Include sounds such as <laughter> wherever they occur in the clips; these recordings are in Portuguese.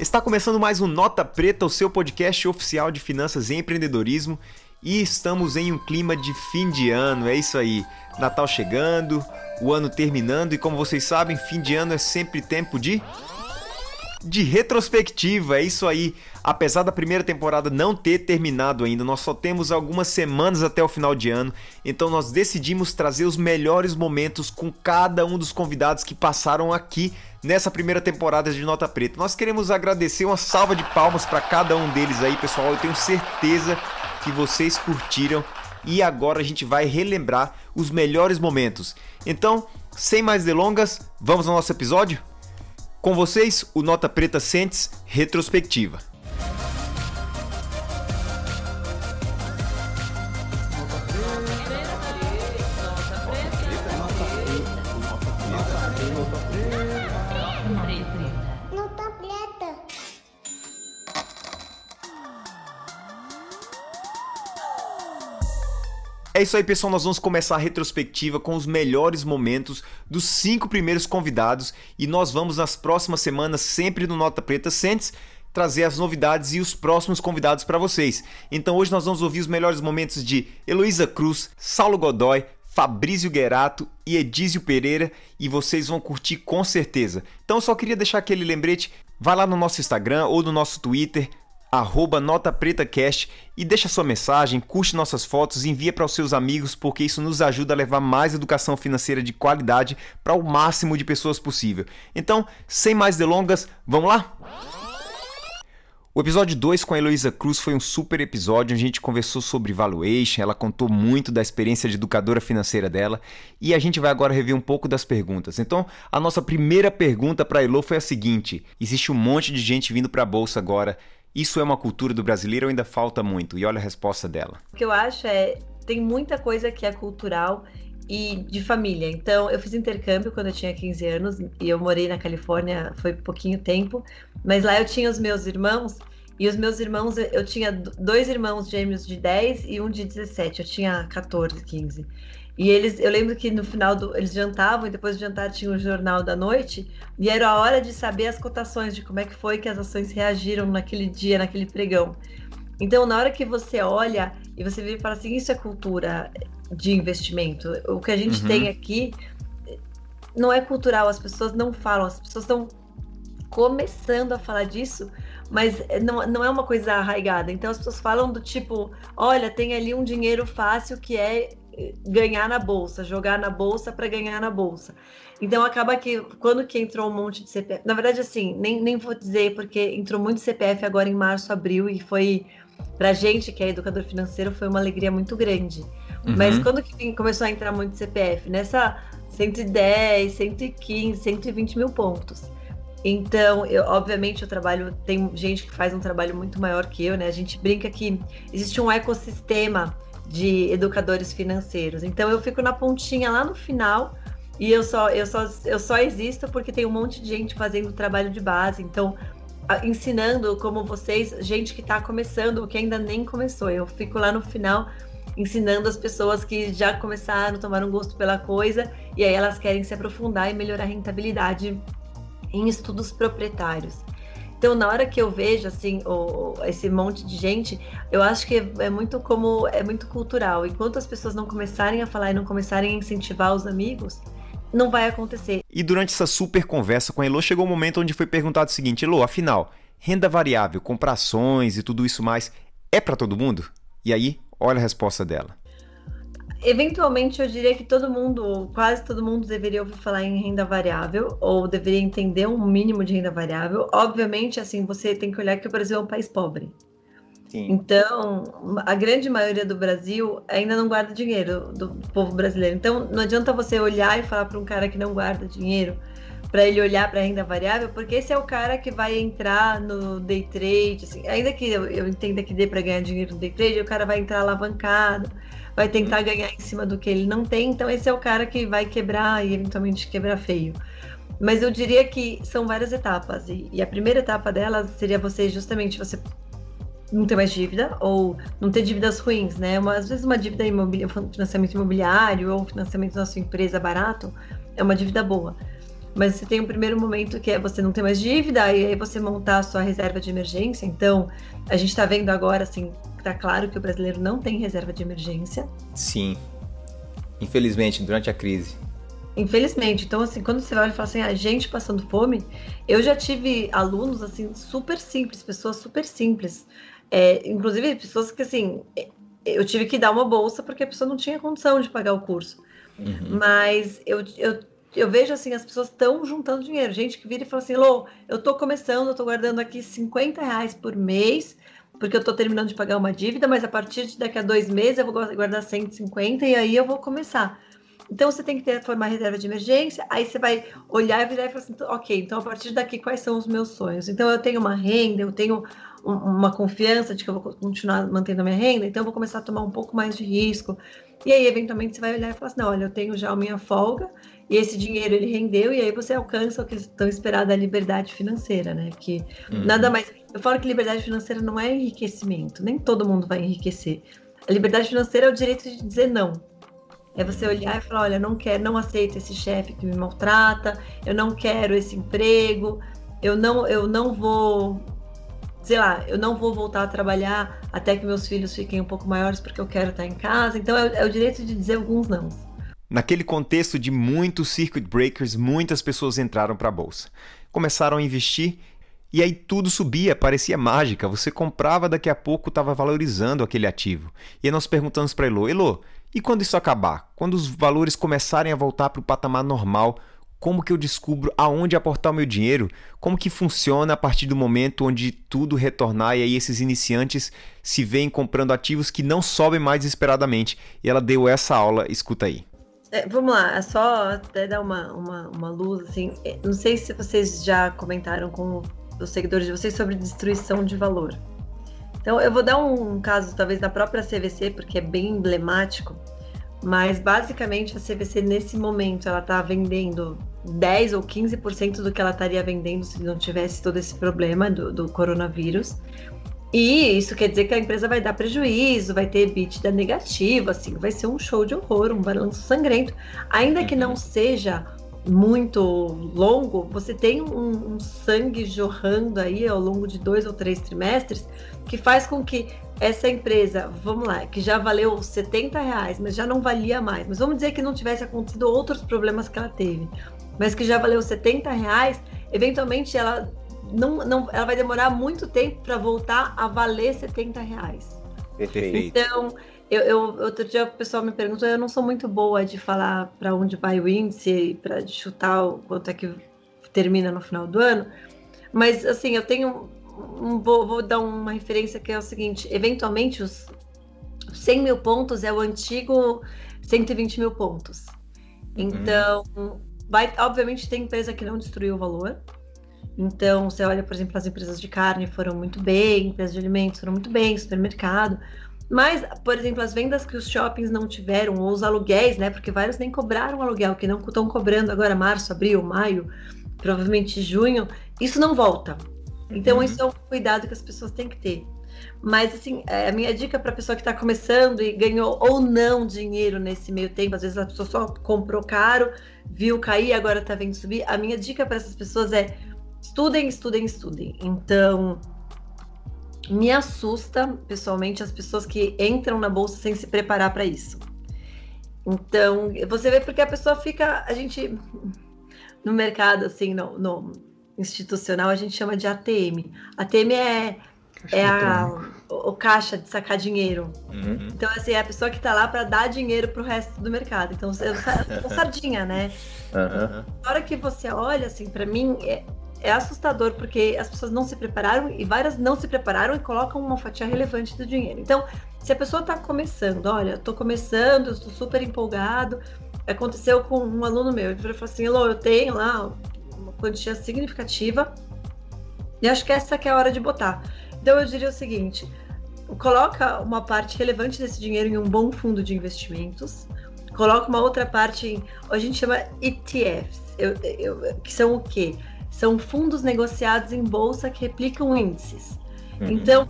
Está começando mais um Nota Preta, o seu podcast oficial de finanças e empreendedorismo. E estamos em um clima de fim de ano, é isso aí. Natal chegando, o ano terminando e como vocês sabem, fim de ano é sempre tempo de de retrospectiva, é isso aí. Apesar da primeira temporada não ter terminado ainda, nós só temos algumas semanas até o final de ano, então nós decidimos trazer os melhores momentos com cada um dos convidados que passaram aqui nessa primeira temporada de Nota Preta. Nós queremos agradecer uma salva de palmas para cada um deles aí, pessoal. Eu tenho certeza que vocês curtiram e agora a gente vai relembrar os melhores momentos. Então, sem mais delongas, vamos ao nosso episódio? Com vocês, o Nota Preta Sentes Retrospectiva. É isso aí, pessoal. Nós vamos começar a retrospectiva com os melhores momentos dos cinco primeiros convidados e nós vamos nas próximas semanas, sempre no Nota Preta Sentes, trazer as novidades e os próximos convidados para vocês. Então hoje nós vamos ouvir os melhores momentos de Heloísa Cruz, Saulo Godoy, Fabrício Guerato e Edísio Pereira e vocês vão curtir com certeza. Então só queria deixar aquele lembrete, vai lá no nosso Instagram ou no nosso Twitter, arroba NotaPretaCast e deixa sua mensagem, curte nossas fotos envia para os seus amigos porque isso nos ajuda a levar mais educação financeira de qualidade para o máximo de pessoas possível. Então, sem mais delongas, vamos lá? O episódio 2 com a Heloísa Cruz foi um super episódio a gente conversou sobre valuation, ela contou muito da experiência de educadora financeira dela e a gente vai agora rever um pouco das perguntas. Então, a nossa primeira pergunta para a Elo foi a seguinte: existe um monte de gente vindo para a bolsa agora. Isso é uma cultura do brasileiro ou ainda falta muito? E olha a resposta dela. O que eu acho é tem muita coisa que é cultural e de família. Então, eu fiz intercâmbio quando eu tinha 15 anos e eu morei na Califórnia, foi pouquinho tempo, mas lá eu tinha os meus irmãos e os meus irmãos, eu tinha dois irmãos gêmeos de 10 e um de 17, eu tinha 14, 15. E eles, eu lembro que no final do, eles jantavam e depois do jantar tinha o jornal da noite e era a hora de saber as cotações de como é que foi que as ações reagiram naquele dia, naquele pregão. Então, na hora que você olha e você vê e fala assim, isso é cultura de investimento. O que a gente Uhum. tem aqui não é cultural, as pessoas não falam, as pessoas estão começando a falar disso, mas não, não é uma coisa arraigada. Então as pessoas falam do tipo, olha, tem ali um dinheiro fácil que é ganhar na bolsa, jogar na bolsa para ganhar na bolsa. Então acaba que quando que entrou um monte de CPF, na verdade assim, nem, nem vou dizer porque entrou muito CPF agora em março, abril e foi pra gente que é educador financeiro foi uma alegria muito grande. Mas Uhum. quando que começou a entrar muito CPF? Nessa 110, 115, 120 mil pontos. Então, eu, obviamente, eu trabalho. Tem gente que faz um trabalho muito maior que eu, né? A gente brinca que existe um ecossistema de educadores financeiros. Então, eu fico na pontinha lá no final e eu só, eu só, eu só existo porque tem um monte de gente fazendo trabalho de base. Então, ensinando como vocês, gente que está começando, ou que ainda nem começou. Eu fico lá no final ensinando as pessoas que já começaram, tomaram gosto pela coisa, e aí elas querem se aprofundar e melhorar a rentabilidade em estudos proprietários. Então, na hora que eu vejo assim o- esse monte de gente, eu acho que é muito como é muito cultural. Enquanto as pessoas não começarem a falar e não começarem a incentivar os amigos, não vai acontecer. E durante essa super conversa com a Elo, chegou um momento onde foi perguntado o seguinte: Elo, afinal, renda variável, comprar ações e tudo isso mais, é para todo mundo? E aí, olha a resposta dela. Eventualmente, eu diria que todo mundo, quase todo mundo, deveria ouvir falar em renda variável, ou deveria entender um mínimo de renda variável. Obviamente, assim, você tem que olhar que o Brasil é um país pobre. Sim. Então, a grande maioria do Brasil ainda não guarda dinheiro do povo brasileiro. Então, não adianta você olhar e falar para um cara que não guarda dinheiro para ele olhar para a renda variável, porque esse é o cara que vai entrar no day trade. Assim, ainda que eu, eu entenda que dê para ganhar dinheiro no day trade, o cara vai entrar alavancado, vai tentar ganhar em cima do que ele não tem. Então, esse é o cara que vai quebrar e eventualmente quebrar feio. Mas eu diria que são várias etapas. E, e a primeira etapa delas seria você justamente você não ter mais dívida ou não ter dívidas ruins, né? Uma, às vezes uma dívida imobiliária, financiamento imobiliário ou financiamento da sua empresa barato é uma dívida boa. Mas você tem um primeiro momento que é você não ter mais dívida, e aí você montar a sua reserva de emergência. Então, a gente está vendo agora, assim, tá claro que o brasileiro não tem reserva de emergência. Sim. Infelizmente, durante a crise. Infelizmente. Então, assim, quando você olha e fala assim, a ah, gente passando fome, eu já tive alunos, assim, super simples, pessoas super simples. É, inclusive, pessoas que, assim, eu tive que dar uma bolsa porque a pessoa não tinha condição de pagar o curso. Uhum. Mas eu, eu, eu vejo, assim, as pessoas estão juntando dinheiro. Gente que vira e fala assim, Lô, eu tô começando, eu tô guardando aqui 50 reais por mês, porque eu tô terminando de pagar uma dívida, mas a partir de daqui a dois meses eu vou guardar 150 e aí eu vou começar. Então você tem que ter formar reserva de emergência, aí você vai olhar e virar e falar assim, ok, então a partir daqui quais são os meus sonhos? Então eu tenho uma renda, eu tenho um, uma confiança de que eu vou continuar mantendo a minha renda, então eu vou começar a tomar um pouco mais de risco. E aí, eventualmente, você vai olhar e falar assim, não, olha, eu tenho já a minha folga, e esse dinheiro ele rendeu, e aí você alcança o que estão esperado da liberdade financeira, né? Que uhum. nada mais. Eu falo que liberdade financeira não é enriquecimento, nem todo mundo vai enriquecer. A liberdade financeira é o direito de dizer não. É você olhar e falar, olha, não quero, não aceito esse chefe que me maltrata, eu não quero esse emprego, eu não, eu não vou, sei lá, eu não vou voltar a trabalhar até que meus filhos fiquem um pouco maiores porque eu quero estar em casa. Então é, é o direito de dizer alguns não. Naquele contexto de muitos circuit breakers, muitas pessoas entraram para a bolsa. Começaram a investir e aí tudo subia, parecia mágica. Você comprava, daqui a pouco estava valorizando aquele ativo. E aí nós perguntamos para Elo, Elo, e quando isso acabar? Quando os valores começarem a voltar para o patamar normal, como que eu descubro aonde aportar o meu dinheiro? Como que funciona a partir do momento onde tudo retornar e aí esses iniciantes se veem comprando ativos que não sobem mais desesperadamente? E ela deu essa aula, escuta aí. É, vamos lá, é só até dar uma, uma, uma luz, assim, é, não sei se vocês já comentaram com os seguidores de vocês sobre destruição de valor. Então, eu vou dar um caso, talvez, da própria CVC, porque é bem emblemático, mas basicamente a CVC, nesse momento, ela está vendendo 10 ou 15% do que ela estaria vendendo se não tivesse todo esse problema do, do, coronavírus. E isso quer dizer que a empresa vai dar prejuízo, vai ter EBITDA negativo, assim, vai ser um show de horror, um balanço sangrento. Ainda que não uhum. seja muito longo, você tem um, um, sangue jorrando aí ao longo de dois ou três trimestres que faz com que essa empresa, vamos lá, que já valeu 70 reais, mas já não valia mais, mas vamos dizer que não tivesse acontecido outros problemas que ela teve, mas que já valeu 70 reais, eventualmente ela não, não ela vai demorar muito tempo para voltar a valer 70 reais. Perfeito. Então, eu, eu, outro dia o pessoal me perguntou, eu não sou muito boa de falar para onde vai o índice, para chutar o quanto é que termina no final do ano, mas assim, eu tenho um, vou, vou, dar uma referência que é o seguinte: eventualmente os 100 mil pontos é o antigo 120 mil pontos. Então, uhum. vai, obviamente, tem empresa que não destruiu o valor. Então, você olha, por exemplo, as empresas de carne foram muito bem, empresas de alimentos foram muito bem, supermercado. Mas, por exemplo, as vendas que os shoppings não tiveram, ou os aluguéis, né? Porque vários nem cobraram aluguel, que não estão cobrando agora março, abril, maio, provavelmente junho, isso não volta. Então, uhum. isso é um cuidado que as pessoas têm que ter. Mas, assim, é, a minha dica para a pessoa que está começando e ganhou ou não dinheiro nesse meio tempo, às vezes a pessoa só comprou caro, viu cair, agora está vendo subir. A minha dica para essas pessoas é estudem, estudem, estudem. Então, me assusta pessoalmente as pessoas que entram na bolsa sem se preparar para isso. Então, você vê porque a pessoa fica, a gente no mercado assim, no, no institucional a gente chama de ATM. ATM é é a, o, o, caixa de sacar dinheiro. Uhum. Então, assim, é a pessoa que está lá para dar dinheiro para o resto do mercado. Então, é sardinha, né? <laughs> Uhum. Na hora que você olha, assim, para mim, é, é assustador porque as pessoas não se prepararam e várias não se prepararam e colocam uma fatia relevante do dinheiro. Então, se a pessoa está começando, olha, estou começando, estou super empolgado. Aconteceu com um aluno meu, ele falou assim: Elô, eu tenho lá uma quantia significativa e acho que essa que é a hora de botar. Então, eu diria o seguinte: coloca uma parte relevante desse dinheiro em um bom fundo de investimentos, coloca uma outra parte em, a gente chama ETFs, eu, eu, que são o quê? São fundos negociados em bolsa que replicam índices. Uhum. Então,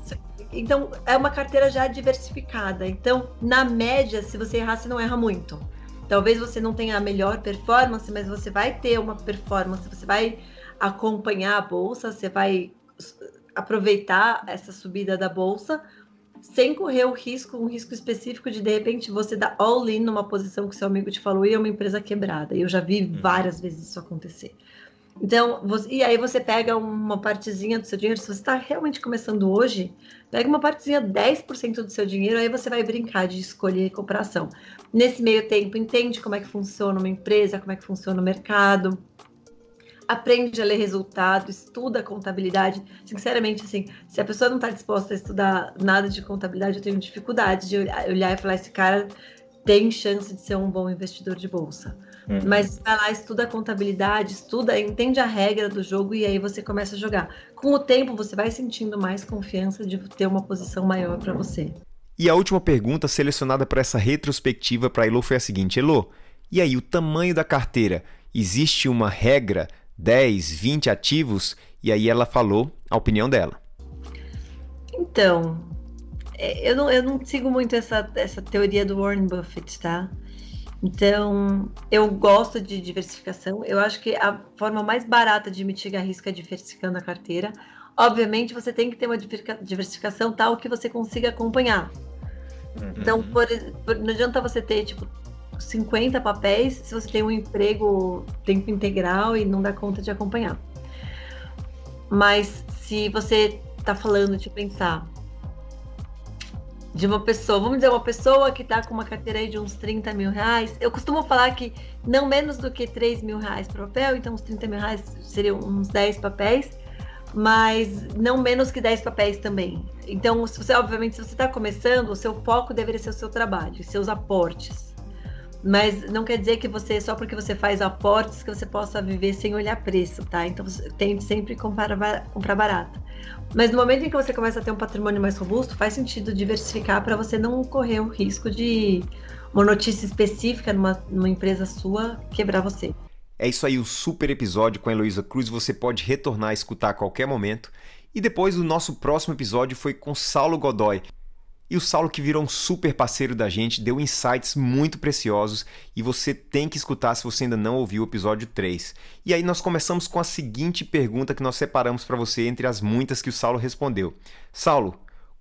então, é uma carteira já diversificada. Então, na média, se você errar, você não erra muito. Talvez você não tenha a melhor performance, mas você vai ter uma performance, você vai acompanhar a bolsa, você vai aproveitar essa subida da bolsa sem correr o risco, um risco específico de de repente você dar all in numa posição que seu amigo te falou e é uma empresa quebrada. Eu já vi uhum. várias vezes isso acontecer. Então, e aí você pega uma partezinha do seu dinheiro, se você está realmente começando hoje, pega uma partezinha, 10% do seu dinheiro, aí você vai brincar de escolher comprar ação. Nesse meio tempo, entende como é que funciona uma empresa, como é que funciona o mercado, aprende a ler resultado, estuda contabilidade. Sinceramente, assim, se a pessoa não está disposta a estudar nada de contabilidade, eu tenho dificuldade de olhar e falar: esse cara tem chance de ser um bom investidor de bolsa. Uhum. Mas vai lá, estuda a contabilidade, estuda, entende a regra do jogo e aí você começa a jogar. Com o tempo, você vai sentindo mais confiança de ter uma posição maior para você. E a última pergunta selecionada para essa retrospectiva para Elo foi a seguinte: Elo, e aí o tamanho da carteira? Existe uma regra 10, 20 ativos, e aí ela falou a opinião dela. Então, é, eu não, eu não sigo muito essa, essa teoria do Warren Buffett, tá? Então, eu gosto de diversificação. Eu acho que a forma mais barata de mitigar risco é diversificando a carteira. Obviamente, você tem que ter uma diversificação tal que você consiga acompanhar. Uhum. Então, por, por, não adianta você ter, tipo, 50 papéis se você tem um emprego tempo integral e não dá conta de acompanhar. Mas se você está falando de pensar de uma pessoa, vamos dizer, uma pessoa que está com uma carteira aí de uns 30 mil reais, eu costumo falar que não menos do que 3 mil reais por papel, então uns 30 mil reais seriam uns 10 papéis, mas não menos que 10 papéis também. Então, se você, obviamente, se você está começando, o seu foco deveria ser o seu trabalho, seus aportes. Mas não quer dizer que você, só porque você faz aportes, que você possa viver sem olhar preço, tá? Então você tende sempre comprar, comprar barato. Mas no momento em que você começa a ter um patrimônio mais robusto, faz sentido diversificar para você não correr o risco de uma notícia específica numa, numa empresa sua quebrar você. É isso aí, o super episódio com a Heloísa Cruz. Você pode retornar a escutar a qualquer momento. E depois o nosso próximo episódio foi com Saulo Godoy. E o Saulo, que virou um super parceiro da gente, deu insights muito preciosos e você tem que escutar se você ainda não ouviu o episódio 3. E aí nós começamos com a seguinte pergunta que nós separamos para você entre as muitas que o Saulo respondeu. Saulo,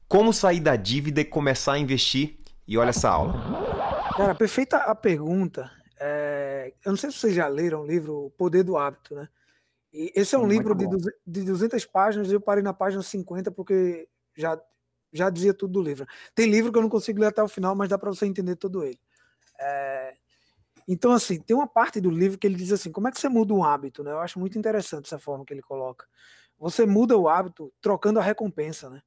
como sair da dívida e começar a investir? E olha essa aula. Cara, perfeita a pergunta. É... Eu não sei se vocês já leram o livro O Poder do Hábito, né? E esse é um livro de, de 200 páginas, eu parei na página 50 porque já já dizia tudo do livro. Tem livro que eu não consigo ler até o final, mas dá para você entender todo ele. É... Então, assim, tem uma parte do livro que ele diz assim: como é que você muda um hábito? Né? Eu acho muito interessante essa forma que ele coloca. Você muda o hábito trocando a recompensa, né?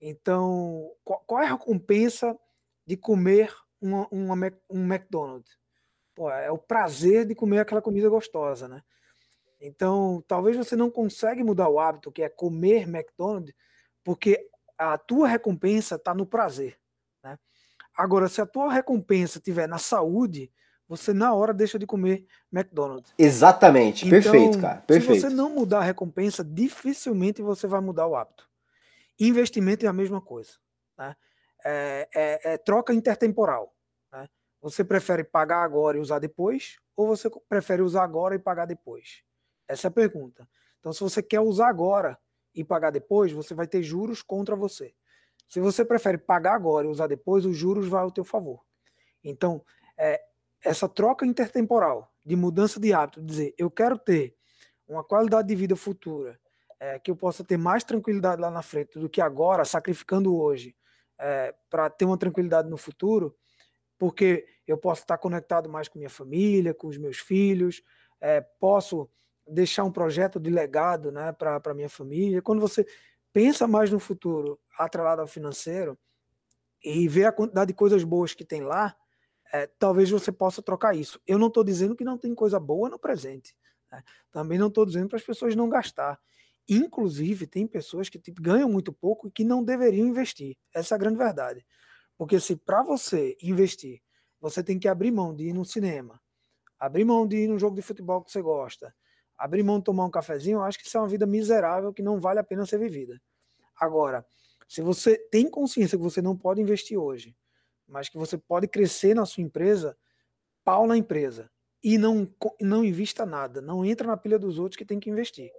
Então, qual, qual é a recompensa de comer uma, uma, um McDonald's? Pô, é o prazer de comer aquela comida gostosa, né? Então, talvez você não consiga mudar o hábito, que é comer McDonald's, porque a tua recompensa está no prazer. Né? Agora, se a tua recompensa estiver na saúde, você na hora deixa de comer McDonald's. Exatamente, então, perfeito, cara. Perfeito. Se você não mudar a recompensa, dificilmente você vai mudar o hábito. Investimento é a mesma coisa. Né? É, é, é troca intertemporal. Né? Você prefere pagar agora e usar depois, ou você prefere usar agora e pagar depois? Essa é a pergunta. Então, se você quer usar agora, e pagar depois, você vai ter juros contra você. Se você prefere pagar agora e usar depois, os juros vão ao teu favor. Então, é, essa troca intertemporal de mudança de hábito, dizer, eu quero ter uma qualidade de vida futura, é, que eu possa ter mais tranquilidade lá na frente do que agora, sacrificando hoje, é, para ter uma tranquilidade no futuro, porque eu posso estar conectado mais com minha família, com os meus filhos, é, posso deixar um projeto de legado né, para a minha família. Quando você pensa mais no futuro, atrelado ao financeiro, e vê a quantidade de coisas boas que tem lá, é, talvez você possa trocar isso. Eu não estou dizendo que não tem coisa boa no presente. Né? Também não estou dizendo para as pessoas não gastar. Inclusive, tem pessoas que tipo, ganham muito pouco e que não deveriam investir. Essa é a grande verdade. Porque se para você investir, você tem que abrir mão de ir no cinema, abrir mão de ir no jogo de futebol que você gosta, abrir mão de tomar um cafezinho, eu acho que isso é uma vida miserável que não vale a pena ser vivida. Agora, se você tem consciência que você não pode investir hoje, mas que você pode crescer na sua empresa, pau na empresa e não, não invista nada, não entra na pilha dos outros que tem que investir.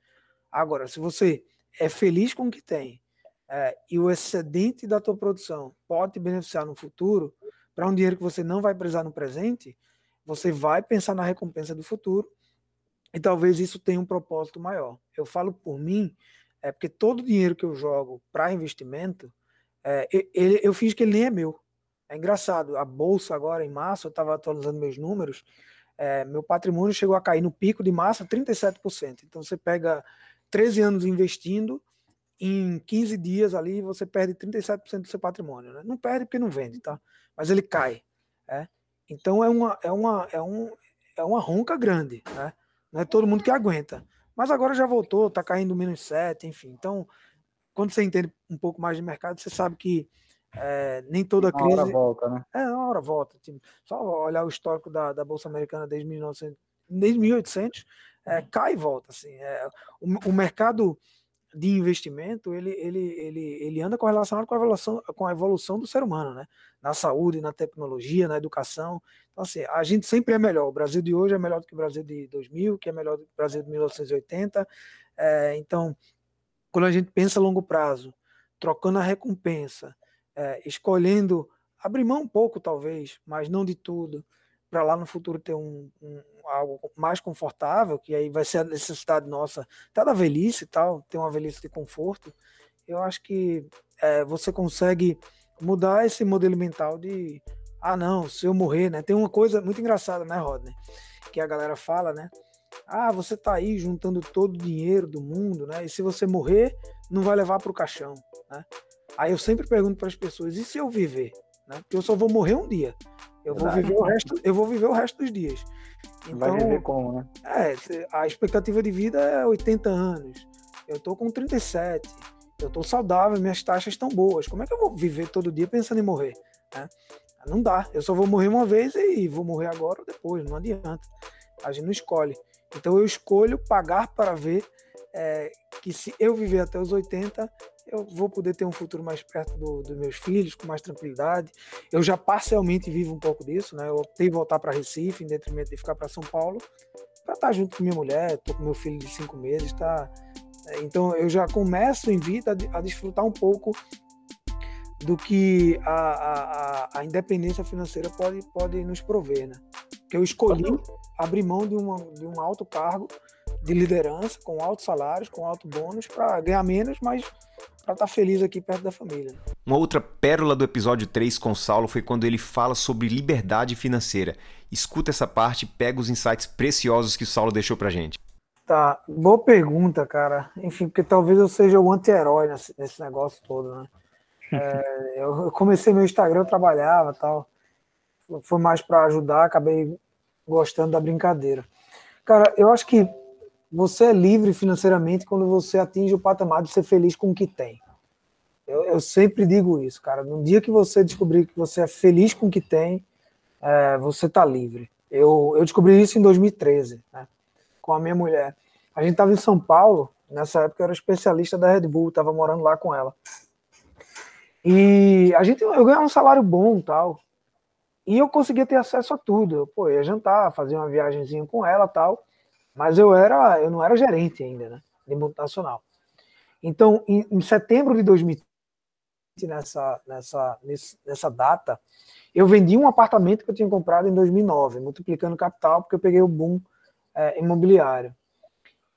Agora, se você é feliz com o que tem é, e o excedente da tua produção pode te beneficiar no futuro, para um dinheiro que você não vai precisar no presente, você vai pensar na recompensa do futuro e talvez isso tenha um propósito maior. Eu falo por mim, é porque todo o dinheiro que eu jogo para investimento, é, ele, eu fiz que ele nem é meu. É engraçado, a bolsa agora em março, eu estava atualizando meus números, é, meu patrimônio chegou a cair no pico de massa 37%. Então você pega 13 anos investindo, em 15 dias ali você perde 37% do seu patrimônio. Né? Não perde porque não vende, tá? Mas ele cai. É? Então é uma, é, uma, é, um, é uma ronca grande. Né? Não é todo mundo que aguenta. Mas agora já voltou, está caindo menos 7, enfim. Então, quando você entende um pouco mais de mercado, você sabe que é, nem toda crise. Uma hora volta, né? É, uma hora volta. Tipo, só olhar o histórico da, da Bolsa Americana desde, 1900, desde 1800, é, cai e volta. Assim. É, o, o, mercado de investimento ele, ele, ele, ele anda correlacionado com a, evolução, com a evolução do ser humano, né? na saúde, na tecnologia, na educação. Então, assim, a gente sempre é melhor. O Brasil de hoje é melhor do que o Brasil de 2000, que é melhor do que o Brasil de 1980. É, então, quando a gente pensa a longo prazo, trocando a recompensa, é, escolhendo abrir mão um pouco, talvez, mas não de tudo, para lá no futuro ter um, um, algo mais confortável, que aí vai ser a necessidade nossa, até da velhice e tal, ter uma velhice de conforto, eu acho que é, você consegue mudar esse modelo mental de ah não, se eu morrer, né? Tem uma coisa muito engraçada, né, Rodney? Que a galera fala, né? Ah, você tá aí juntando todo o dinheiro do mundo, né? E se você morrer, não vai levar para o caixão, né? Aí eu sempre pergunto para as pessoas: e se eu viver? Né? Porque eu só vou morrer um dia. Eu vou viver o resto, eu vou viver o resto dos dias. Então, vai viver como, né? É, a expectativa de vida é 80 anos. Eu tô com 37. Eu tô saudável, minhas taxas estão boas. Como é que eu vou viver todo dia pensando em morrer? Né? Não dá. Eu só vou morrer uma vez e vou morrer agora ou depois. Não adianta. A gente não escolhe. Então eu escolho pagar para ver é, que se eu viver até os 80, eu vou poder ter um futuro mais perto do, dos meus filhos, com mais tranquilidade. Eu já parcialmente vivo um pouco disso, né? Eu optei voltar para Recife, em detrimento de ficar para São Paulo, para estar tá junto com minha mulher, estou com meu filho de cinco meses, tá? É, então eu já começo em vida a desfrutar um pouco do que a, a, a independência financeira pode, pode nos prover, né? Que eu escolhi abrir mão de, uma, de um alto cargo de liderança, com altos salários, com alto bônus, para ganhar menos, mas para estar tá feliz aqui perto da família. Uma outra pérola do episódio 3 com Saulo foi quando ele fala sobre liberdade financeira. Escuta essa parte, pega os insights preciosos que o Saulo deixou pra gente. Tá, boa pergunta, cara. Enfim, porque talvez eu seja o anti-herói nesse, nesse, negócio todo, né? <laughs> É, eu comecei meu Instagram, eu trabalhava tal. Foi mais para ajudar, acabei gostando da brincadeira. Cara, eu acho que você é livre financeiramente quando você atinge o patamar de ser feliz com o que tem. Eu, eu sempre digo isso, cara. No dia que você descobrir que você é feliz com o que tem, é, você está livre. Eu, eu descobri isso em 2013, né, com a minha mulher. A gente estava em São Paulo, nessa época eu era especialista da Red Bull, estava morando lá com ela. E a gente, eu ganhava um salário bom tal. E eu conseguia ter acesso a tudo. Eu, pô, ia jantar, fazer uma viagemzinha com ela tal. Mas eu era, eu não era gerente ainda, né, de multinacional. Então, em, em setembro de 2020, nessa, nessa, nessa data, eu vendi um apartamento que eu tinha comprado em 2009, multiplicando capital, porque eu peguei o boom é, imobiliário.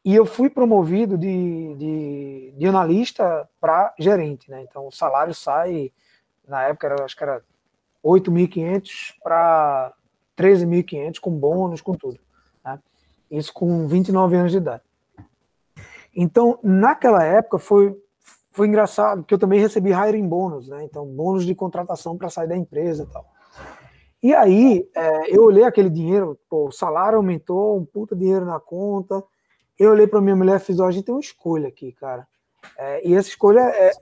E eu fui promovido de, de, de analista para gerente, né? Então, o salário sai, na época, era, acho que era 8.500 para 13.500, com bônus, com tudo. Isso com 29 anos de idade. Então, naquela época foi, foi engraçado, porque eu também recebi hiring bônus, né? Então, bônus de contratação para sair da empresa e tal. E aí, é, eu olhei aquele dinheiro, pô, o salário aumentou, um puta dinheiro na conta. Eu olhei para minha mulher e fiz: ó, a gente tem uma escolha aqui, cara. É, e essa escolha, é,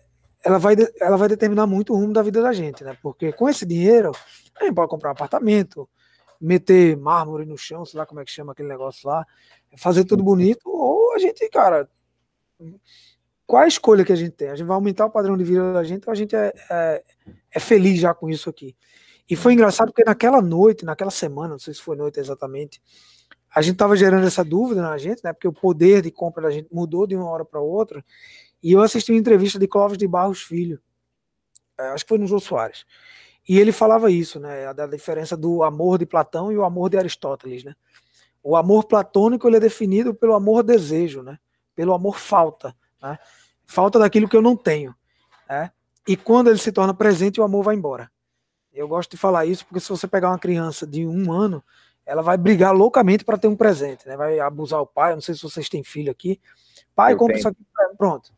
ela, vai, ela vai determinar muito o rumo da vida da gente, né? Porque com esse dinheiro, a gente pode comprar um apartamento, meter mármore no chão, sei lá como é que chama aquele negócio lá, fazer tudo bonito, ou a gente, cara, qual a escolha que a gente tem? A gente vai aumentar o padrão de vida da gente ou a gente é, é, é feliz já com isso aqui? E foi engraçado porque naquela noite, naquela semana, não sei se foi noite exatamente, a gente estava gerando essa dúvida na gente, né? Porque o poder de compra da gente mudou de uma hora para outra. E eu assisti uma entrevista de Clóvis de Barros Filho, é, acho que foi no Jô Soares. E ele falava isso, né? Da diferença do amor de Platão e o amor de Aristóteles, né? O amor platônico ele é definido pelo amor desejo, né? Pelo amor falta, né? Falta daquilo que eu não tenho, né? E quando ele se torna presente, o amor vai embora. Eu gosto de falar isso porque se você pegar uma criança de um ano, ela vai brigar loucamente para ter um presente, né? Vai abusar o pai. Eu não sei se vocês têm filho aqui. Pai, compra isso aqui. Pronto.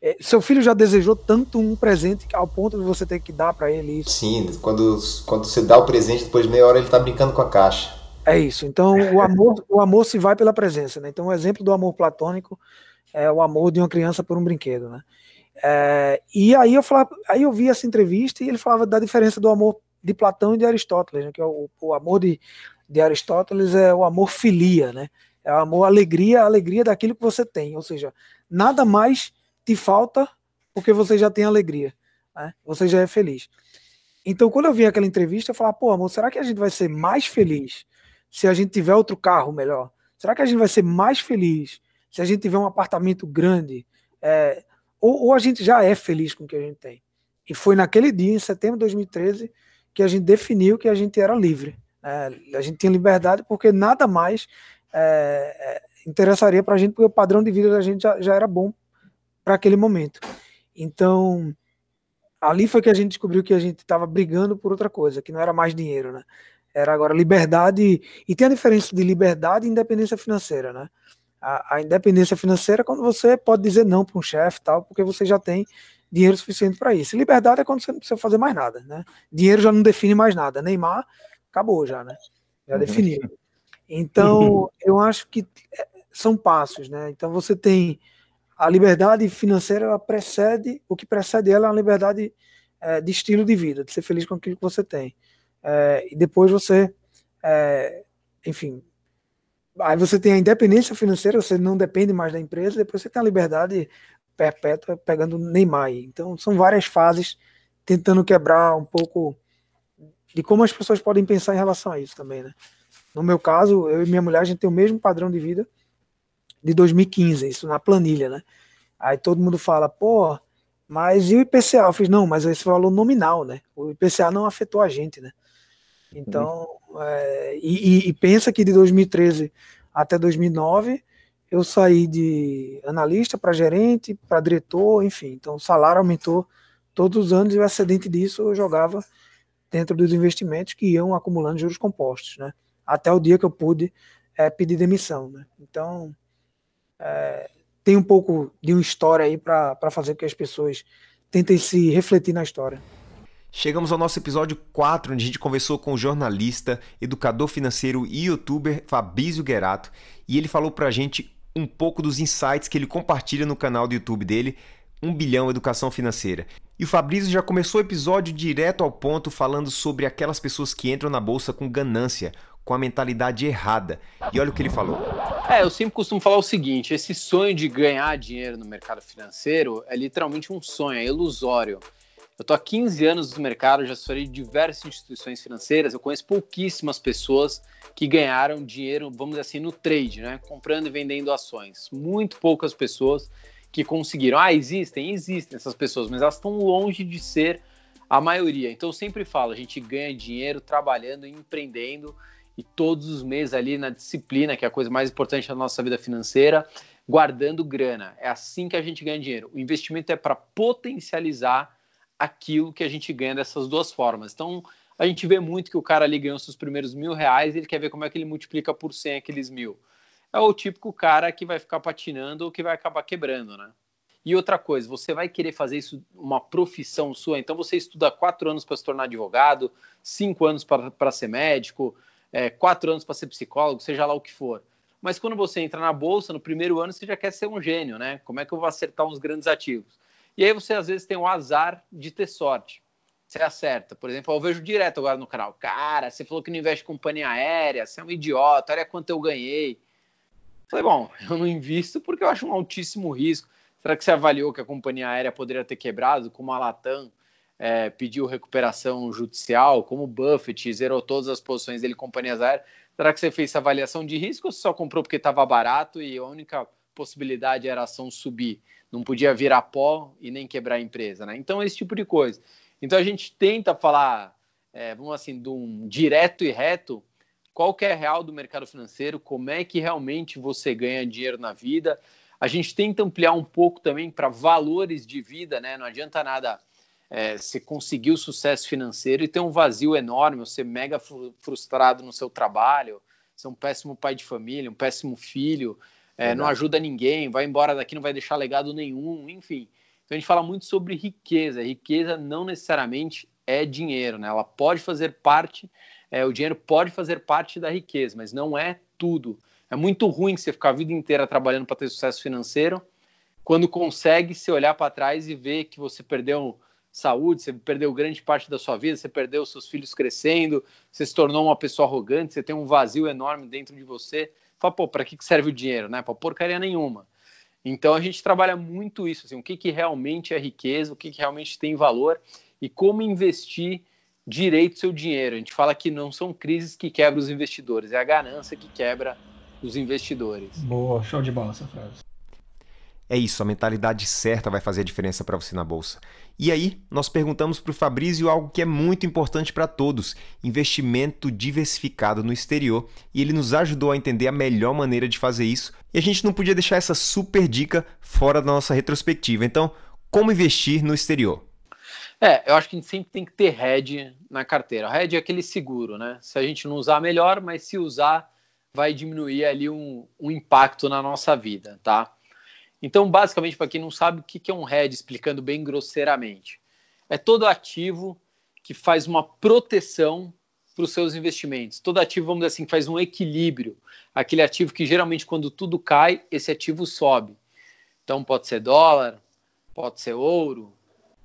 É, seu filho já desejou tanto um presente ao ponto de você ter que dar para ele isso? Sim, quando, quando você dá o presente, depois de meia hora ele tá brincando com a caixa. É isso. Então o amor, o amor se vai pela presença, né? Então o exemplo do amor platônico é o amor de uma criança por um brinquedo, né? É, e aí eu falava, aí eu vi essa entrevista e ele falava da diferença do amor de Platão e de Aristóteles, né? Que é o, o amor de, de Aristóteles é o amor filia, né? É o amor alegria, a alegria daquilo que você tem, ou seja, nada mais te falta porque você já tem alegria, né? você já é feliz. Então, quando eu vi aquela entrevista, eu falei, pô, amor, será que a gente vai ser mais feliz se a gente tiver outro carro melhor? Será que a gente vai ser mais feliz se a gente tiver um apartamento grande? É, ou, ou, a gente já é feliz com o que a gente tem? E foi naquele dia, em setembro de 2013, que a gente definiu que a gente era livre. Né? A gente tinha liberdade porque nada mais é, é interessaria para a gente, porque o padrão de vida da gente já, já era bom para aquele momento. Então, ali foi que a gente descobriu que a gente estava brigando por outra coisa, que não era mais dinheiro, né? Era agora liberdade. E tem a diferença de liberdade e independência financeira, né? A, a independência financeira é quando você pode dizer não para um chefe tal, porque você já tem dinheiro suficiente para isso. liberdade é quando você não precisa fazer mais nada, né? Dinheiro já não define mais nada. Neymar acabou já, né? Já uhum. definiu. Então, <laughs> eu acho que é, são passos, né? Então você tem a liberdade financeira ela precede, o que precede ela é a liberdade é, de estilo de vida, de ser feliz com aquilo que você tem. É, e depois você, é, enfim, aí você tem a independência financeira, você não depende mais da empresa, depois você tem a liberdade perpétua pegando Neymar. Então são várias fases tentando quebrar um pouco de como as pessoas podem pensar em relação a isso também, né? No meu caso, eu e minha mulher, a gente tem o mesmo padrão de vida, de 2015, isso na planilha, né? Aí todo mundo fala, pô, mas e o IPCA? Eu fiz, não, mas esse valor nominal, né? O IPCA não afetou a gente, né? Então, é, e, e, pensa que de 2013 até 2009 eu saí de analista para gerente, para diretor, enfim. Então o salário aumentou todos os anos e o excedente disso eu jogava dentro dos investimentos que iam acumulando juros compostos, né? Até o dia que eu pude é, pedir demissão, né? Então, é, tem um pouco de uma história aí para fazer com que as pessoas tentem se refletir na história. Chegamos ao nosso episódio 4, onde a gente conversou com o jornalista, educador financeiro e youtuber Fabrício Guerato, e ele falou para a gente um pouco dos insights que ele compartilha no canal do YouTube dele, 1 bilhão educação financeira. E o Fabrício já começou o episódio direto ao ponto falando sobre aquelas pessoas que entram na bolsa com ganância, com a mentalidade errada. E olha o que ele falou. É, eu sempre costumo falar o seguinte: esse sonho de ganhar dinheiro no mercado financeiro é literalmente um sonho, é ilusório. Eu estou há 15 anos no mercado, já assessorei diversas instituições financeiras, eu conheço pouquíssimas pessoas que ganharam dinheiro, vamos dizer assim, no trade, né? Comprando e vendendo ações. Muito poucas pessoas que conseguiram. Ah, existem? Existem essas pessoas, mas elas estão longe de ser a maioria. Então eu sempre falo, a gente ganha dinheiro trabalhando e empreendendo e todos os meses ali na disciplina, que é a coisa mais importante da nossa vida financeira, guardando grana. É assim que a gente ganha dinheiro. O investimento é para potencializar aquilo que a gente ganha dessas duas formas. Então, a gente vê muito que o cara ali ganhou seus primeiros mil reais e ele quer ver como é que ele multiplica por 100 aqueles mil. É o típico cara que vai ficar patinando ou que vai acabar quebrando, né? E outra coisa, você vai querer fazer isso uma profissão sua, então você estuda quatro anos para se tornar advogado, cinco anos para ser médico, é, quatro anos para ser psicólogo, seja lá o que for. Mas quando você entra na bolsa, no primeiro ano, você já quer ser um gênio, né? Como é que eu vou acertar uns grandes ativos? E aí você às vezes tem o azar de ter sorte. Você acerta. Por exemplo, eu vejo direto agora no canal. Cara, você falou que não investe em companhia aérea, você é um idiota, olha quanto eu ganhei. Falei, bom, eu não invisto porque eu acho um altíssimo risco. Será que você avaliou que a companhia aérea poderia ter quebrado, como a Latam? É, pediu recuperação judicial, como Buffett zerou todas as posições dele companhias aéreas, será que você fez essa avaliação de risco ou só comprou porque estava barato e a única possibilidade era a ação subir? Não podia virar pó e nem quebrar a empresa, né? Então, esse tipo de coisa. Então, a gente tenta falar, é, vamos assim, de um direto e reto, qual que é real do mercado financeiro, como é que realmente você ganha dinheiro na vida. A gente tenta ampliar um pouco também para valores de vida, né? Não adianta nada é, você conseguir o sucesso financeiro e ter um vazio enorme, você mega frustrado no seu trabalho, ser um péssimo pai de família, um péssimo filho, é, não ajuda ninguém, vai embora daqui, não vai deixar legado nenhum, enfim. Então a gente fala muito sobre riqueza. Riqueza não necessariamente é dinheiro, né? Ela pode fazer parte é, o dinheiro pode fazer parte da riqueza, mas não é tudo. É muito ruim você ficar a vida inteira trabalhando para ter sucesso financeiro, quando consegue se olhar para trás e ver que você perdeu saúde, você perdeu grande parte da sua vida, você perdeu seus filhos crescendo, você se tornou uma pessoa arrogante, você tem um vazio enorme dentro de você. Fala, pô, para que serve o dinheiro? Né? Para porcaria nenhuma. Então a gente trabalha muito isso, assim, o que, que realmente é riqueza, o que, que realmente tem valor e como investir direito seu dinheiro. A gente fala que não são crises que quebram os investidores, é a ganância que quebra os investidores. Boa, show de bola essa frase. É isso, a mentalidade certa vai fazer a diferença para você na bolsa. E aí, nós perguntamos para o Fabrício algo que é muito importante para todos: investimento diversificado no exterior. E ele nos ajudou a entender a melhor maneira de fazer isso. E a gente não podia deixar essa super dica fora da nossa retrospectiva. Então, como investir no exterior? É, eu acho que a gente sempre tem que ter hedge na carteira. Hedge é aquele seguro, né? Se a gente não usar, melhor, mas se usar, vai diminuir ali um, um impacto na nossa vida, tá? Então, basicamente, para quem não sabe, o que é um hedge, explicando bem grosseiramente, é todo ativo que faz uma proteção para os seus investimentos. Todo ativo, vamos dizer assim, faz um equilíbrio. Aquele ativo que geralmente, quando tudo cai, esse ativo sobe. Então, pode ser dólar, pode ser ouro,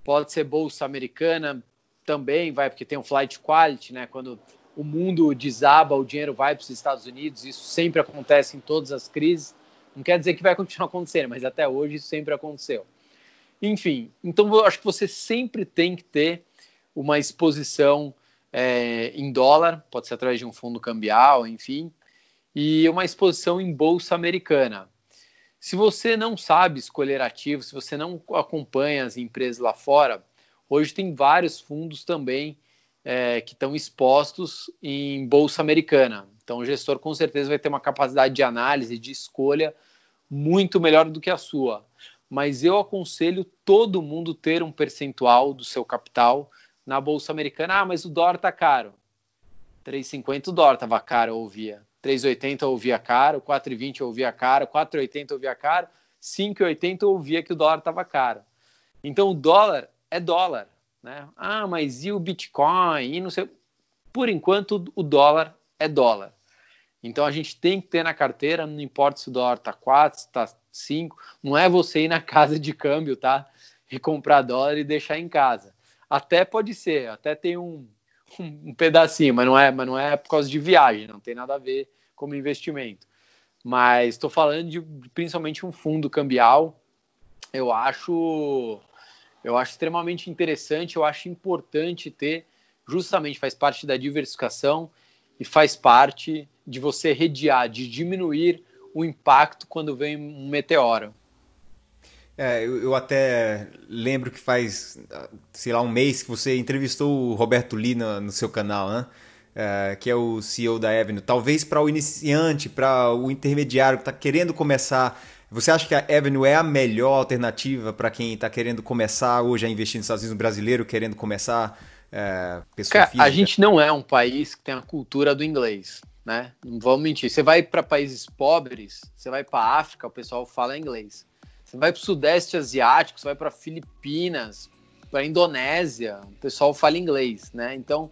pode ser bolsa americana também, vai, porque tem um flight quality, né? Quando o mundo desaba, o dinheiro vai para os Estados Unidos, isso sempre acontece em todas as crises. Não quer dizer que vai <laughs> continuar acontecendo, mas até hoje isso sempre aconteceu. Enfim, então eu acho que você sempre tem que ter uma exposição é, em dólar, pode ser através de um fundo cambial, enfim, e uma exposição em bolsa americana. Se você não sabe escolher ativos, se você não acompanha as empresas lá fora, hoje tem vários fundos também é, que estão expostos em bolsa americana. Então, o gestor com certeza vai ter uma capacidade de análise, de escolha muito melhor do que a sua. Mas eu aconselho todo mundo ter um percentual do seu capital na bolsa americana. Ah, mas o dólar está caro. 3,50 o dólar estava caro, eu ouvia. 3,80 eu ouvia caro, 4,20 eu ouvia caro, 4,80 eu ouvia caro, 5,80 eu ouvia que o dólar estava caro. Então o dólar é dólar, né? Ah, mas e o Bitcoin? E não sei. Por enquanto o dólar é dólar. Então a gente tem que ter na carteira, não importa se o dólar está 4, se está 5, não é você ir na <laughs> casa de câmbio, tá? E comprar dólar e deixar em casa. Até pode ser, até tem um, um pedacinho, mas não é, mas não é por causa de viagem, não tem nada a ver como investimento. Mas estou falando de principalmente um fundo cambial. Eu acho, eu acho extremamente interessante. Eu acho importante ter, justamente faz parte da diversificação e faz parte de você redear, de diminuir o impacto quando vem um meteoro. É, eu, eu, até lembro que faz, sei lá, um mês que você entrevistou o Roberto Lina no seu canal, né? É, que é o CEO da Avenue. Talvez para o iniciante, para o intermediário que está querendo começar. Você acha que a Avenue é a melhor alternativa para quem está querendo começar hoje a investir nos Estados Unidos, brasileiro querendo começar? É, Cara, a gente não é um país que tem a cultura do inglês, né? Não vamos mentir. Você vai para países pobres, você vai para a África, o pessoal fala inglês. Você vai para o Sudeste Asiático, você vai para Filipinas, para Indonésia, o pessoal fala inglês, né? Então,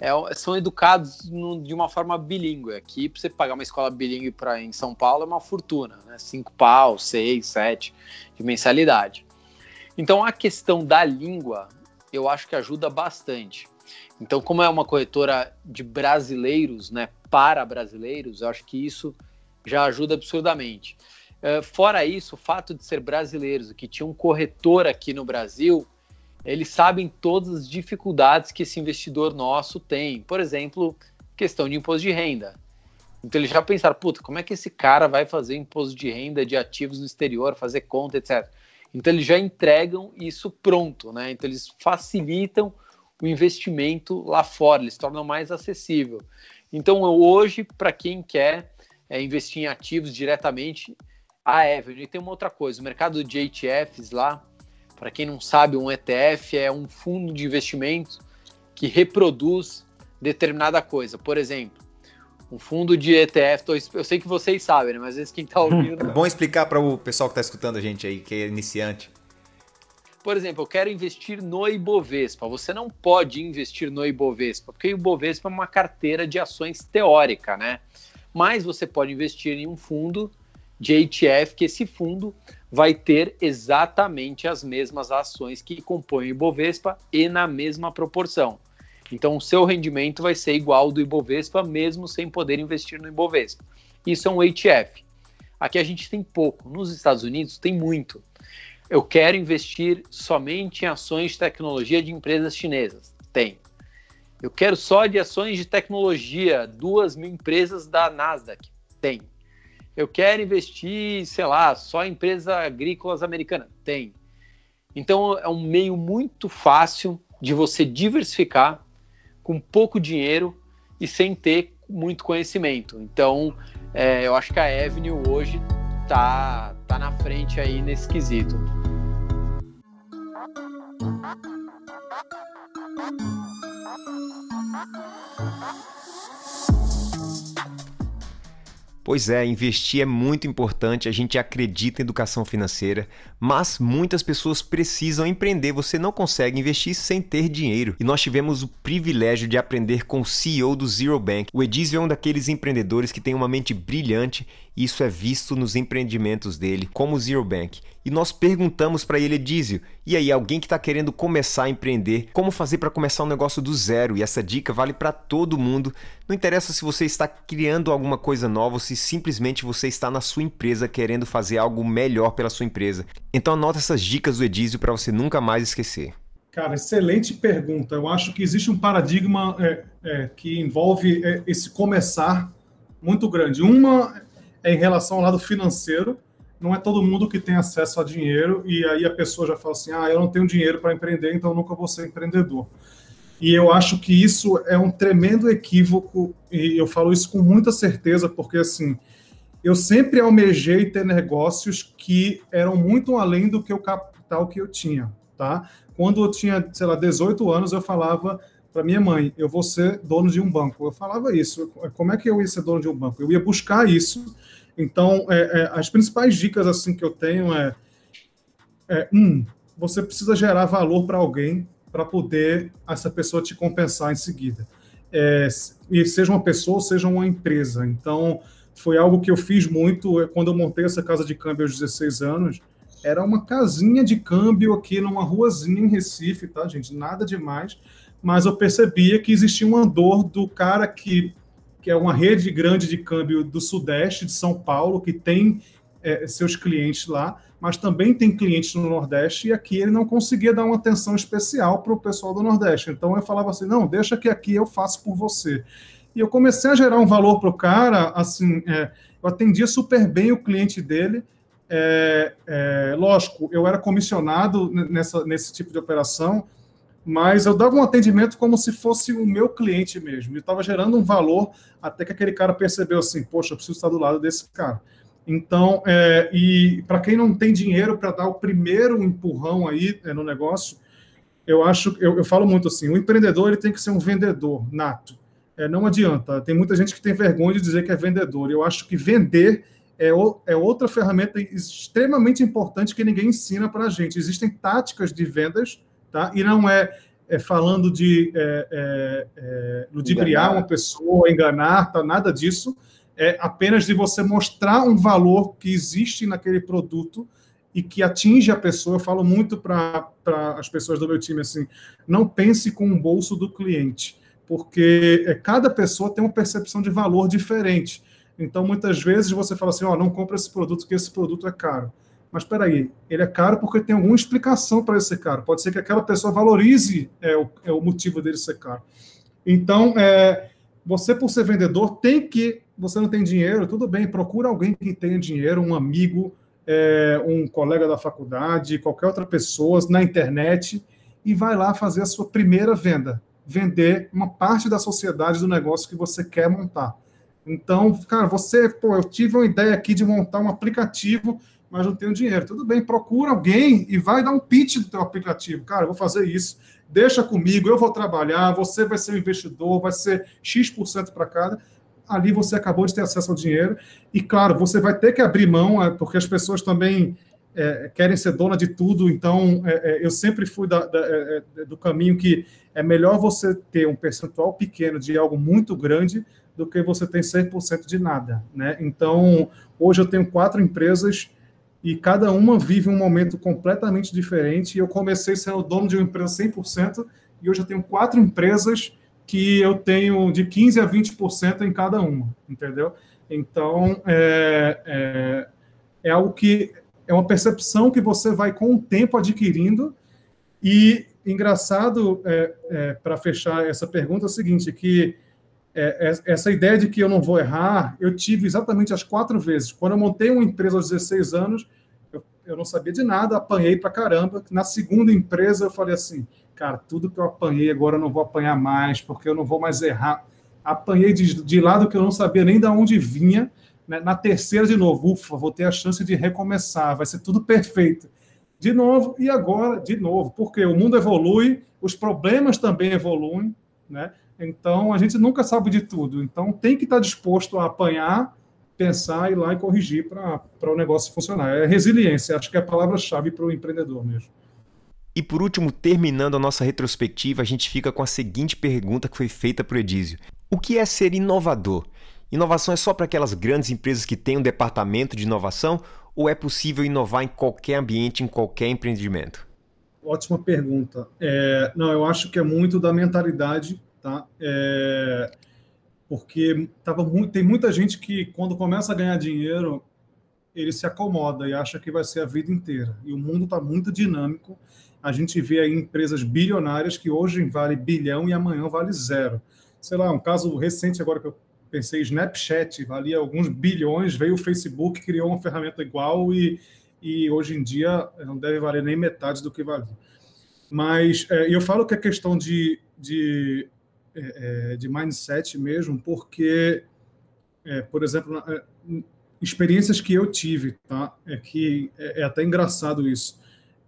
é, são educados no, de uma forma bilíngue. Aqui, para você pagar uma escola bilíngue em São Paulo, é uma fortuna, né? Cinco pau, seis, sete de mensalidade. Então, a questão da língua, eu acho que ajuda bastante. Então, como é uma corretora de brasileiros, né, para brasileiros, eu acho que isso já ajuda absurdamente. Uh, fora isso, o fato de ser brasileiros, que tinha um corretor aqui no Brasil, eles sabem todas as dificuldades que esse investidor nosso tem. Por exemplo, questão de imposto de renda. Então eles já pensaram, puta, como é que esse cara vai fazer imposto de renda de ativos no exterior, fazer conta, etc. Então eles já entregam isso pronto, né? Então eles facilitam o investimento lá fora, eles tornam mais acessível. Então hoje, para quem quer é, investir em ativos diretamente, a Avenue tem uma outra coisa, o mercado de ETFs lá, para quem não sabe, um ETF é um fundo de investimento que reproduz determinada coisa. Por exemplo, um fundo de ETF, tô, eu sei que vocês sabem, né? mas às vezes quem está ouvindo. É bom explicar para o pessoal que está escutando a gente aí, que é iniciante. Por exemplo, eu quero investir no Ibovespa. Você não pode investir no Ibovespa, porque o Ibovespa é uma carteira de ações teórica, né? Mas você pode investir em um fundo de ETF, que esse fundo vai ter exatamente as mesmas ações que compõem o Ibovespa e na mesma proporção. Então, o seu rendimento vai ser igual ao do Ibovespa, mesmo sem poder investir no Ibovespa. Isso é um ETF. Aqui a gente tem pouco. Nos Estados Unidos tem muito. Eu quero investir somente em ações de tecnologia de empresas chinesas. Tem. Eu quero só de ações de tecnologia, duas mil empresas da Nasdaq. Tem. Eu quero investir, sei lá, só em empresas agrícolas americanas. Tem. Então é um meio muito fácil de você diversificar com pouco dinheiro e sem ter muito conhecimento. Então é, eu acho que a Avenue hoje tá, tá na frente aí nesse quesito. Pois é, investir é muito importante, a gente acredita em educação financeira, mas muitas pessoas precisam empreender. Você não consegue investir sem ter dinheiro. E nós tivemos o privilégio de aprender com o CEO do Zero Bank. O Edizio é um daqueles empreendedores que tem uma mente brilhante isso é visto nos empreendimentos dele, como o Zero Bank. E nós perguntamos para ele, Edizio, e aí, alguém que está querendo começar a empreender, como fazer para começar um negócio do zero? E essa dica vale para todo mundo. Não interessa se você está criando alguma coisa nova ou se simplesmente você está na sua empresa querendo fazer algo melhor pela sua empresa. Então anota essas dicas do Edizio para você nunca mais esquecer. Cara, excelente pergunta. Eu acho que existe um paradigma é, é, que envolve é, esse começar muito grande. Uma é em relação ao lado financeiro. Não é todo mundo que tem acesso a dinheiro e aí a pessoa já fala assim: ah, eu não tenho dinheiro para empreender, então nunca vou ser empreendedor. E eu acho que isso é um tremendo equívoco e eu falo isso com muita certeza porque assim eu sempre almejei ter negócios que eram muito além do que o capital que eu tinha, tá? Quando eu tinha, sei lá, 18 anos, eu falava para minha mãe, eu vou ser dono de um banco. Eu falava isso. Como é que eu ia ser dono de um banco? Eu ia buscar isso. Então, é, é, as principais dicas assim que eu tenho é, é um, você precisa gerar valor para alguém para poder essa pessoa te compensar em seguida. É, e seja uma pessoa, seja uma empresa. Então, foi algo que eu fiz muito quando eu montei essa casa de câmbio aos 16 anos. Era uma casinha de câmbio aqui numa ruazinha em Recife, tá, gente? Nada demais. Mas eu percebia que existia uma dor do cara que, que é uma rede grande de câmbio do Sudeste, de São Paulo, que tem é, seus clientes lá, mas também tem clientes no Nordeste, e aqui ele não conseguia dar uma atenção especial para o pessoal do Nordeste. Então eu falava assim: não, deixa que aqui eu faço por você. E eu comecei a gerar um valor para o cara, assim, é, eu atendia super bem o cliente dele. É, é, lógico, eu era comissionado nessa, nesse tipo de operação, mas eu dava um atendimento como se fosse o meu cliente mesmo. E estava gerando um valor até que aquele cara percebeu assim, poxa, eu preciso estar do lado desse cara. Então, é, e para quem não tem dinheiro para dar o primeiro empurrão aí é, no negócio, eu acho, eu, eu falo muito assim, o empreendedor ele tem que ser um vendedor nato é, não adianta. Tem muita gente que tem vergonha de dizer que é vendedor. Eu acho que vender é, o, é outra ferramenta extremamente importante que ninguém ensina para a gente. Existem táticas de vendas, tá? E não é, é falando de é, é, é ludibriar uma pessoa, enganar, tá? Nada disso. É apenas de você mostrar um valor que existe naquele produto e que atinge a pessoa. Eu falo muito para as pessoas do meu time assim: não pense com o bolso do cliente porque é, cada pessoa tem uma percepção de valor diferente. Então, muitas vezes você fala assim: ó, oh, não compra esse produto, porque esse produto é caro. Mas espera aí, ele é caro porque tem alguma explicação para ele ser caro. Pode ser que aquela pessoa valorize é, o, é, o motivo dele ser caro. Então, é, você, por ser vendedor, tem que. Você não tem dinheiro, tudo bem, procura alguém que tenha dinheiro, um amigo, é, um colega da faculdade, qualquer outra pessoa, na internet, e vai lá fazer a sua primeira venda. Vender uma parte da sociedade do negócio que você quer montar. Então, cara, você, pô, eu tive uma ideia aqui de montar um aplicativo, mas não tenho dinheiro. Tudo bem, procura alguém e vai dar um pitch do teu aplicativo. Cara, eu vou fazer isso. Deixa comigo, eu vou trabalhar, você vai ser o investidor, vai ser X% para cada. Ali você acabou de ter acesso ao dinheiro. E, claro, você vai ter que abrir mão, é, porque as pessoas também é, querem ser dona de tudo. Então, é, é, eu sempre fui da, da, é, é, do caminho que é melhor você ter um percentual pequeno de algo muito grande do que você ter 100% de nada. Né? Então, hoje eu tenho quatro empresas e cada uma vive um momento completamente diferente. Eu comecei sendo dono de uma empresa 100% e hoje eu tenho quatro empresas que eu tenho de 15% a 20% em cada uma, entendeu? Então, é, é, é, algo que é uma percepção que você vai com o tempo adquirindo e engraçado, é, é para fechar essa pergunta, é o seguinte, que é, é, essa ideia de que eu não vou errar, eu tive exatamente as quatro vezes. Quando eu montei uma empresa aos 16 anos, eu, eu não sabia de nada, apanhei para caramba. Na segunda empresa, eu falei assim, cara, tudo que eu apanhei agora eu não vou apanhar mais, porque eu não vou mais errar. Apanhei de, de lado que eu não sabia nem de onde vinha. Né? Na terceira, de novo, ufa, vou ter a chance de recomeçar, vai ser tudo perfeito. De novo, e agora, de novo, porque o mundo evolui, os problemas também evoluem, né? Então, a gente nunca sabe de tudo. Então, tem que estar disposto a apanhar, pensar, ir lá e corrigir para o negócio funcionar. É resiliência, acho que é a palavra-chave para o empreendedor mesmo. E por último, terminando a nossa retrospectiva, a gente fica com a seguinte pergunta que foi feita para o Edísio: O que é ser inovador? Inovação é só para aquelas grandes empresas que têm um departamento de inovação ou é possível inovar em qualquer ambiente, em qualquer empreendimento? Ótima pergunta. É, não, eu acho que é muito da mentalidade tá? É, porque tava muito, tem muita gente que, quando começa a ganhar dinheiro, ele se acomoda e acha que vai ser a vida inteira. E o mundo está muito dinâmico. A gente vê aí empresas bilionárias que hoje vale bilhão e amanhã vale zero. Sei lá, um caso recente agora que eu pensei, Snapchat valia alguns bilhões, veio o Facebook, criou uma ferramenta igual e, e hoje em dia não deve valer nem metade do que valia. Mas é, eu falo que a questão de, de é, é, de mindset mesmo, porque, é, por exemplo, é, experiências que eu tive, tá? É que é, é, até engraçado isso.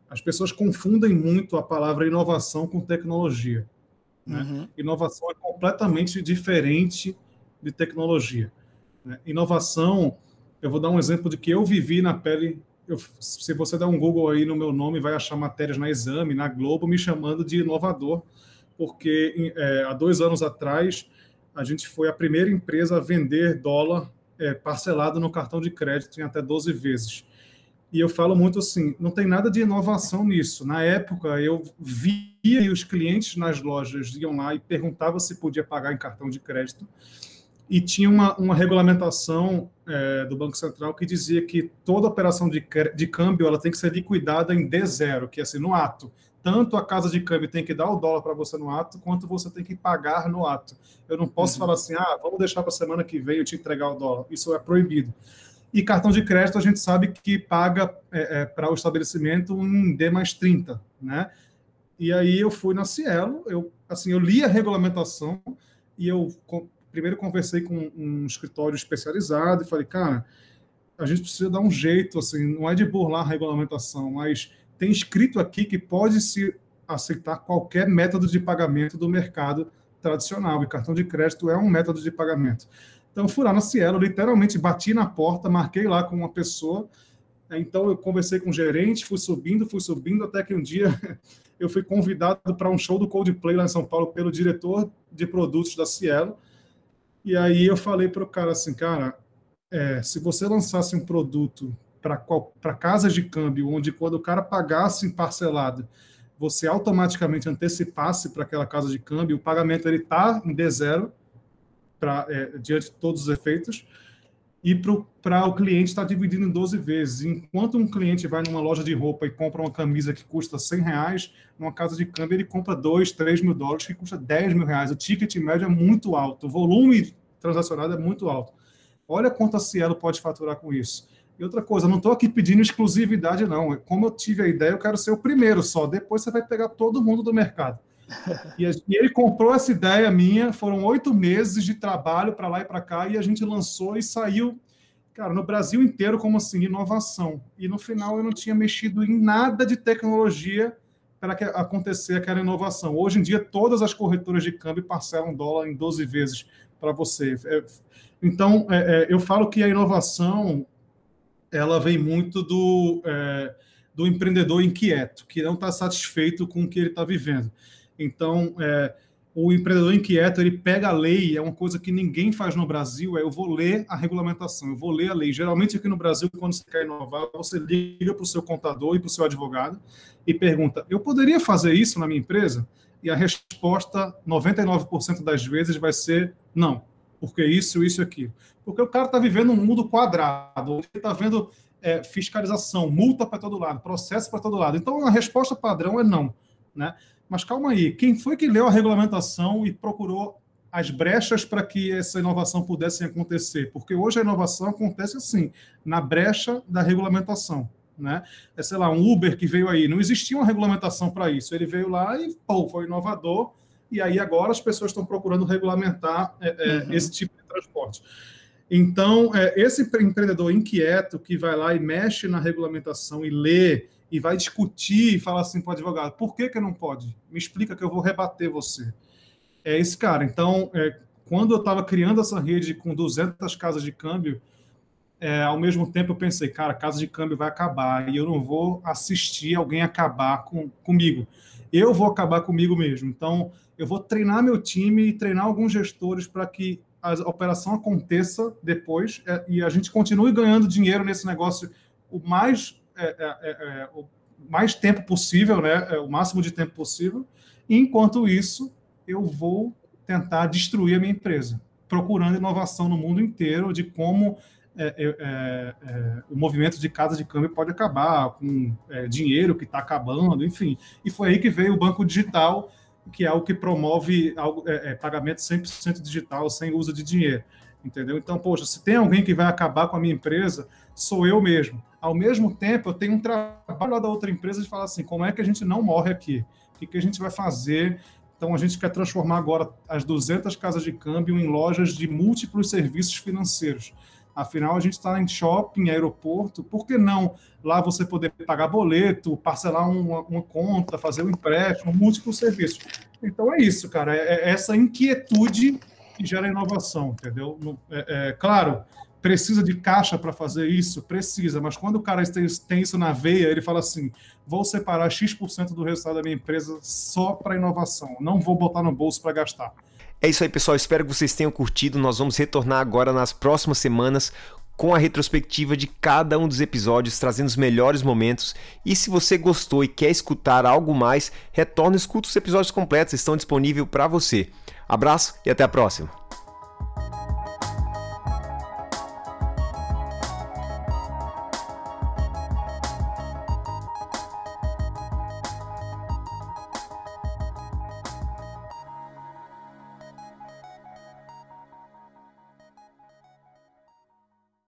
As pessoas confundem muito a palavra inovação com tecnologia. Né? Uhum. Inovação é completamente diferente de tecnologia. Né? Inovação, eu vou dar um exemplo de que eu vivi na pele. Eu, se você der um Google aí no meu nome, vai achar matérias na Exame, na Globo, me chamando de inovador porque é, há dois anos atrás a gente foi a primeira empresa a vender dólar é, parcelado no cartão de crédito em até 12 vezes. E eu falo muito assim, não tem nada de inovação nisso. Na época, eu via os clientes nas lojas iam lá e perguntavam se podia pagar em cartão de crédito. E tinha uma, uma regulamentação é, do Banco Central que dizia que toda operação de, de câmbio ela tem que ser liquidada em D0, que é assim, no ato tanto a casa de câmbio tem que dar o dólar para você no ato, quanto você tem que pagar no ato. Eu não posso uhum. falar assim, ah, vamos deixar para a semana que vem eu te entregar o dólar. Isso é proibido. E cartão de crédito a gente sabe que paga é, é, para o estabelecimento um D mais 30, né? E aí eu fui na Cielo, eu, assim, eu li a regulamentação e eu com, primeiro conversei com um escritório especializado e falei, cara, a gente precisa dar um jeito, assim, não é de burlar a regulamentação, mas tem escrito aqui que pode se aceitar qualquer método de pagamento do mercado tradicional, e cartão de crédito é um método de pagamento. Então, fui lá na Cielo, literalmente bati na porta, marquei lá com uma pessoa, então eu conversei com o gerente, fui subindo, fui subindo, até que um dia <laughs> eu fui convidado para um show do Coldplay lá em São Paulo pelo diretor de produtos da Cielo, e aí eu falei para o cara assim, cara, é, se você lançasse um produto para casas de câmbio, onde quando o cara pagasse em parcelado, você automaticamente antecipasse para aquela casa de câmbio, o pagamento ele está em D0 para é, diante de todos os efeitos. e para o cliente estar tá dividindo em 12 vezes. Enquanto um cliente vai numa loja de roupa e compra uma camisa que custa 100 reais, numa casa de câmbio ele compra 2, 3 mil dólares, que custa 10 mil reais. O ticket médio é muito alto, o volume transacionado é muito alto. Olha quanto a Cielo pode faturar com isso. E outra coisa, não estou aqui pedindo exclusividade, não. Como eu tive a ideia, eu quero ser o primeiro só. Depois você vai pegar todo mundo do mercado. <laughs> E, ele comprou essa ideia minha, foram oito meses de trabalho para lá e para cá, e a gente lançou e saiu, cara, no Brasil inteiro, como assim, inovação. E no final eu não tinha mexido em nada de tecnologia para que acontecer aquela inovação. Hoje em dia, todas as corretoras de câmbio parcelam dólar em 12 vezes para você. É, então, é, é, eu falo que a inovação ela vem muito do, é, do empreendedor inquieto, que não está satisfeito com o que ele está vivendo. Então, é, o empreendedor inquieto, ele pega a lei, é uma coisa que ninguém faz no Brasil, é eu vou ler a regulamentação, eu vou ler a lei. Geralmente aqui no Brasil, quando você quer inovar, você liga para o seu contador e para o seu advogado e pergunta, eu poderia fazer isso na minha empresa? E a resposta, 99% das vezes, vai ser não, porque isso, isso e aquilo. Porque o cara está vivendo um mundo quadrado, ele está vendo é, fiscalização, multa para todo lado, processo para todo lado. Então, a resposta padrão é não. Né? Mas calma aí, quem foi que leu a regulamentação e procurou as brechas para que essa inovação pudesse acontecer? Porque hoje a inovação acontece assim, na brecha da regulamentação. Né? É, sei lá, um Uber que veio aí, não existia uma regulamentação para isso. Ele veio lá e pô, foi inovador, e aí agora as pessoas estão procurando regulamentar é, é, uhum. esse tipo de transporte. Então, é, esse empreendedor inquieto que vai lá e mexe na regulamentação e lê e vai discutir e falar assim para o advogado: por que, que não pode? Me explica que eu vou rebater você. É esse cara. Então, é, quando eu estava criando essa rede com 200 casas de câmbio, é, ao mesmo tempo eu pensei, cara, casa de câmbio vai acabar e eu não vou assistir alguém acabar com, comigo. Eu vou acabar comigo mesmo. Então, eu vou treinar meu time e treinar alguns gestores para que a operação aconteça depois é, e a gente continue ganhando dinheiro nesse negócio o mais é é, é, é, o mais tempo possível, né, o máximo de tempo possível. E, enquanto isso, eu vou tentar destruir a minha empresa, procurando inovação no mundo inteiro de como o movimento de casa de câmbio pode acabar com dinheiro que está acabando, enfim. E foi aí que veio o banco digital, que é o que promove algo, pagamento 100% digital, sem uso de dinheiro entendeu? Então, poxa, se tem alguém que vai acabar com a minha empresa, sou eu mesmo. Ao mesmo tempo, eu tenho um trabalho lá da outra empresa de falar assim, como é que a gente não morre aqui? O que, que a gente vai fazer? Então, a gente quer transformar agora as 200 casas de câmbio em lojas de múltiplos serviços financeiros. Afinal, a gente está em shopping, aeroporto, por que não lá você poder pagar boleto, parcelar uma, uma conta, fazer um empréstimo, múltiplos serviços? Então é isso, cara, é, é essa inquietude que gera inovação, entendeu? É, é, claro, precisa de caixa para fazer isso? Precisa, mas quando o cara tem, tem, isso na veia, ele fala assim: vou separar X% do resultado da minha empresa só para inovação, não vou botar no bolso para gastar. É isso aí, pessoal. Espero que vocês tenham curtido. Nós vamos retornar agora nas próximas semanas com a retrospectiva de cada um dos episódios, trazendo os melhores momentos. E se você gostou e quer escutar algo mais, retorne e escuta os episódios completos, estão disponíveis para você. Abraço e até a próxima.